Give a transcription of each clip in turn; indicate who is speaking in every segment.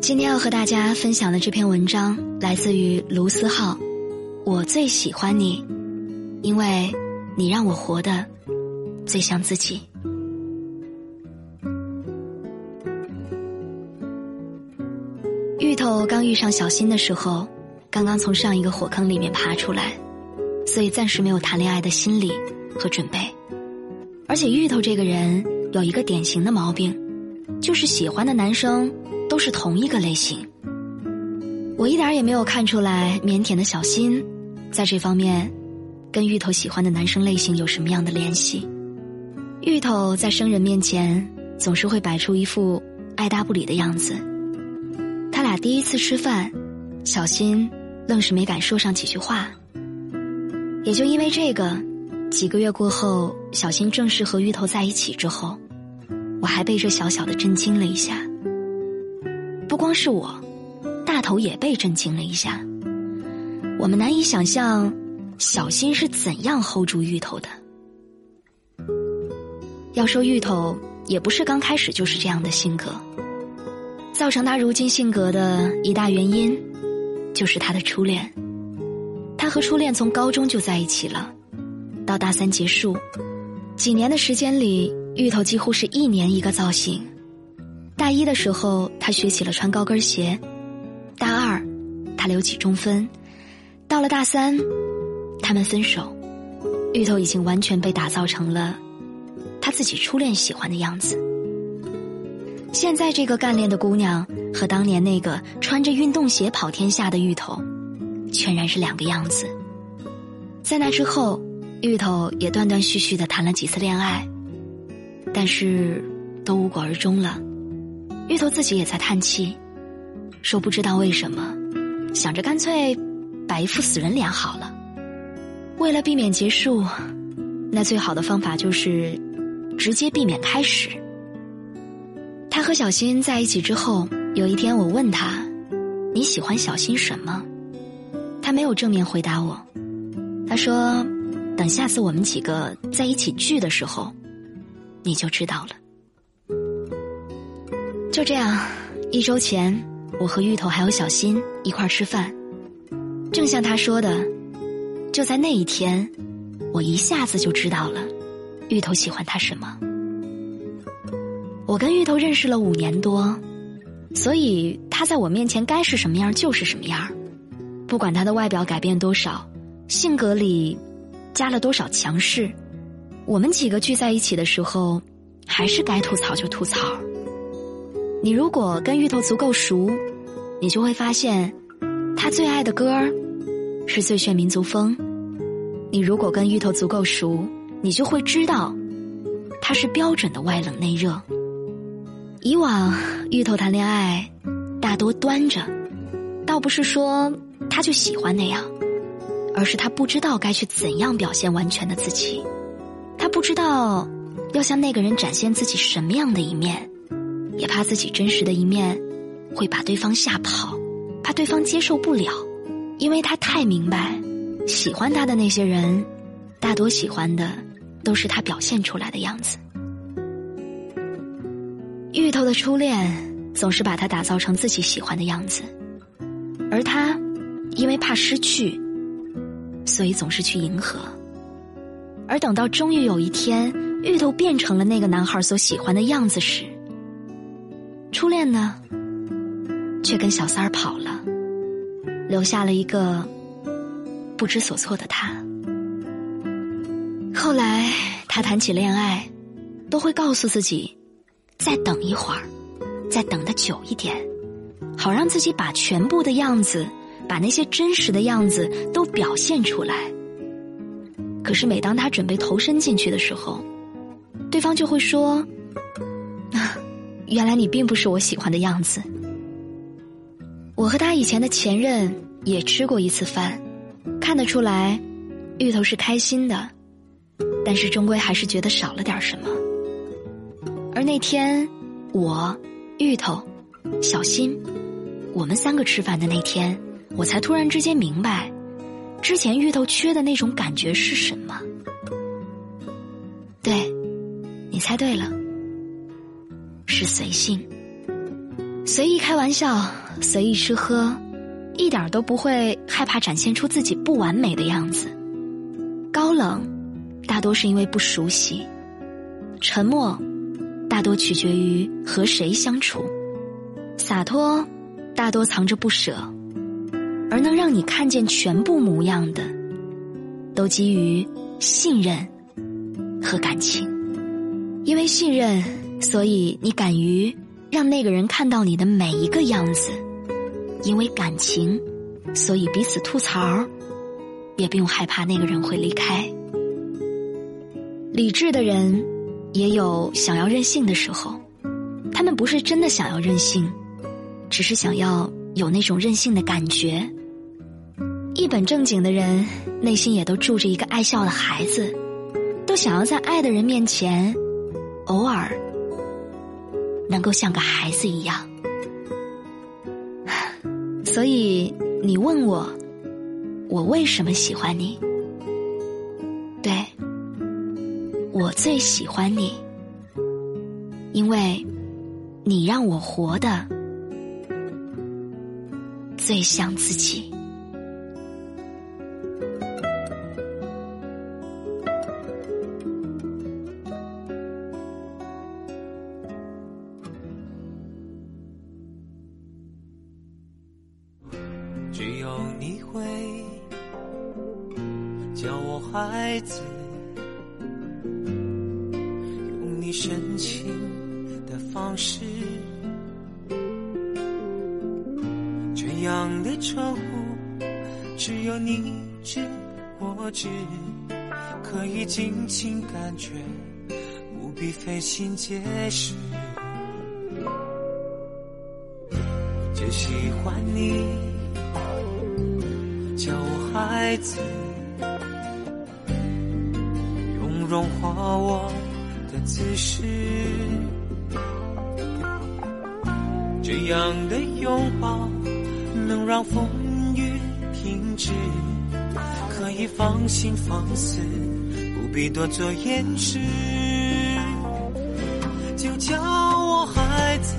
Speaker 1: 今天要和大家分享的这篇文章来自于卢思浩。我最喜欢你，因为你让我活得最像自己。芋头刚遇上小新的时候，刚刚从上一个火坑里面爬出来，所以暂时没有谈恋爱的心理和准备。而且芋头这个人有一个典型的毛病，就是喜欢的男生都是同一个类型。我一点也没有看出来腼腆的小新，在这方面跟芋头喜欢的男生类型有什么样的联系。芋头在生人面前总是会摆出一副爱答不理的样子。他俩第一次吃饭，小新愣是没敢说上几句话。也就因为这个。几个月过后，小新正式和芋头在一起之后，我还被这小小的震惊了一下。不光是我，大头也被震惊了一下。我们难以想象，小新是怎样 hold 住芋头的。要说芋头，也不是刚开始就是这样的性格。造成他如今性格的一大原因，就是他的初恋。他和初恋从高中就在一起了。到大三结束，几年的时间里，芋头几乎是一年一个造型。大一的时候，他学起了穿高跟鞋；大二，他留起中分；到了大三，他们分手。芋头已经完全被打造成了他自己初恋喜欢的样子。现在这个干练的姑娘和当年那个穿着运动鞋跑天下的芋头，全然是两个样子。在那之后。芋头也断断续续的谈了几次恋爱，但是都无果而终了。芋头自己也在叹气，说不知道为什么，想着干脆摆一副死人脸好了。为了避免结束，那最好的方法就是直接避免开始。他和小新在一起之后，有一天我问他：“你喜欢小新什么？”他没有正面回答我，他说。等下次我们几个在一起聚的时候，你就知道了。就这样，一周前，我和芋头还有小新一块儿吃饭，正像他说的，就在那一天，我一下子就知道了，芋头喜欢他什么。我跟芋头认识了五年多，所以他在我面前该是什么样就是什么样，不管他的外表改变多少，性格里。加了多少强势？我们几个聚在一起的时候，还是该吐槽就吐槽。你如果跟芋头足够熟，你就会发现，他最爱的歌儿是《最炫民族风》。你如果跟芋头足够熟，你就会知道，他是标准的外冷内热。以往芋头谈恋爱，大多端着，倒不是说他就喜欢那样。而是他不知道该去怎样表现完全的自己，他不知道要向那个人展现自己什么样的一面，也怕自己真实的一面会把对方吓跑，怕对方接受不了，因为他太明白，喜欢他的那些人，大多喜欢的都是他表现出来的样子。芋头的初恋总是把他打造成自己喜欢的样子，而他因为怕失去。所以总是去迎合，而等到终于有一天，芋头变成了那个男孩所喜欢的样子时，初恋呢，却跟小三儿跑了，留下了一个不知所措的他。后来他谈起恋爱，都会告诉自己，再等一会儿，再等的久一点，好让自己把全部的样子，把那些真实的样子都表现出来。可是每当他准备投身进去的时候，对方就会说。原来你并不是我喜欢的样子。我和他以前的前任也吃过一次饭，看得出来，芋头是开心的，但是终归还是觉得少了点什么。而那天，我、芋头、小新，我们三个吃饭的那天，我才突然之间明白，之前芋头缺的那种感觉是什么。对，你猜对了。是随性，随意开玩笑，随意吃喝，一点都不会害怕展现出自己不完美的样子。高冷，大多是因为不熟悉；沉默，大多取决于和谁相处；洒脱，大多藏着不舍。而能让你看见全部模样的，都基于信任和感情，因为信任。所以，你敢于让那个人看到你的每一个样子，因为感情，所以彼此吐槽，也不用害怕那个人会离开。理智的人也有想要任性的时候，他们不是真的想要任性，只是想要有那种任性的感觉。一本正经的人，内心也都住着一个爱笑的孩子，都想要在爱的人面前，偶尔。能够像个孩子一样，所以你问我，我为什么喜欢你？对，我最喜欢你，因为你让我活的最像自己。
Speaker 2: 孩子，用你深情的方式，这样的称呼只有你知我知，可以尽情感觉，不必费心解释。就喜欢你叫我孩子。融化我的姿势，这样的拥抱能让风雨停止，可以放心放肆，不必多做掩饰。就叫我孩子，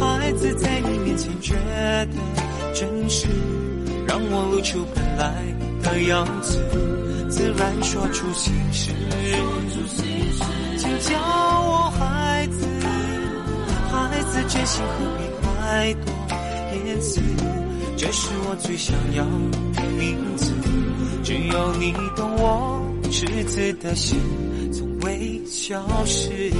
Speaker 2: 孩子在你面前觉得真实，让我露出本来的样子。自然说出心事，就叫我孩子，孩子真心何必太多言辞？这是我最想要的名字，只有你懂我赤子的心，从未消失。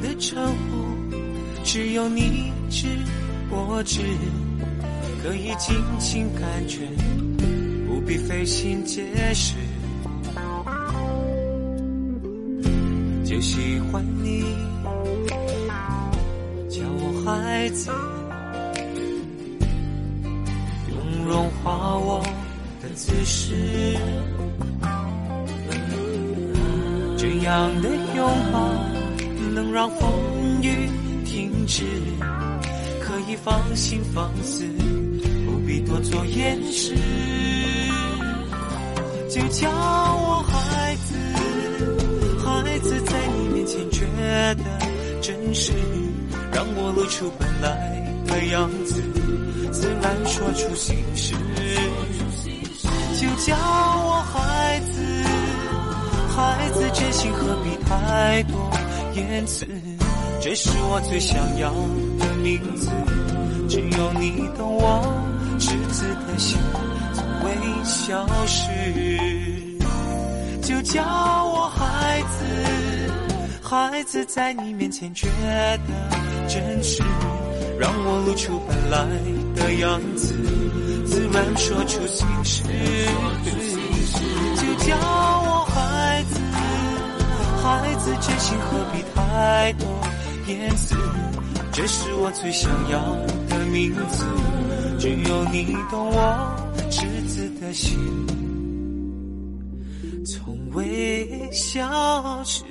Speaker 2: 的称呼只有你知我知，可以尽情感觉，不必费心解释，就喜欢你叫我孩子。用融化我的姿势，这样的拥抱让风雨停止。可以放心放肆，不必多做掩饰，就叫我孩子，孩子在你面前觉得真实，让我露出本来的样子，自然说出心事，就叫我孩子，孩子真心何必太多言辞。这是我最想。要的名字，只有你懂我赤子的心，从未消失。就叫我孩子，孩子在你面前觉得真实，让我露出本来的样子，自然说出心事。就叫，孩子真心何必太多。言辞，这是我最想要的名字，只有你懂我赤子的心，从未消失。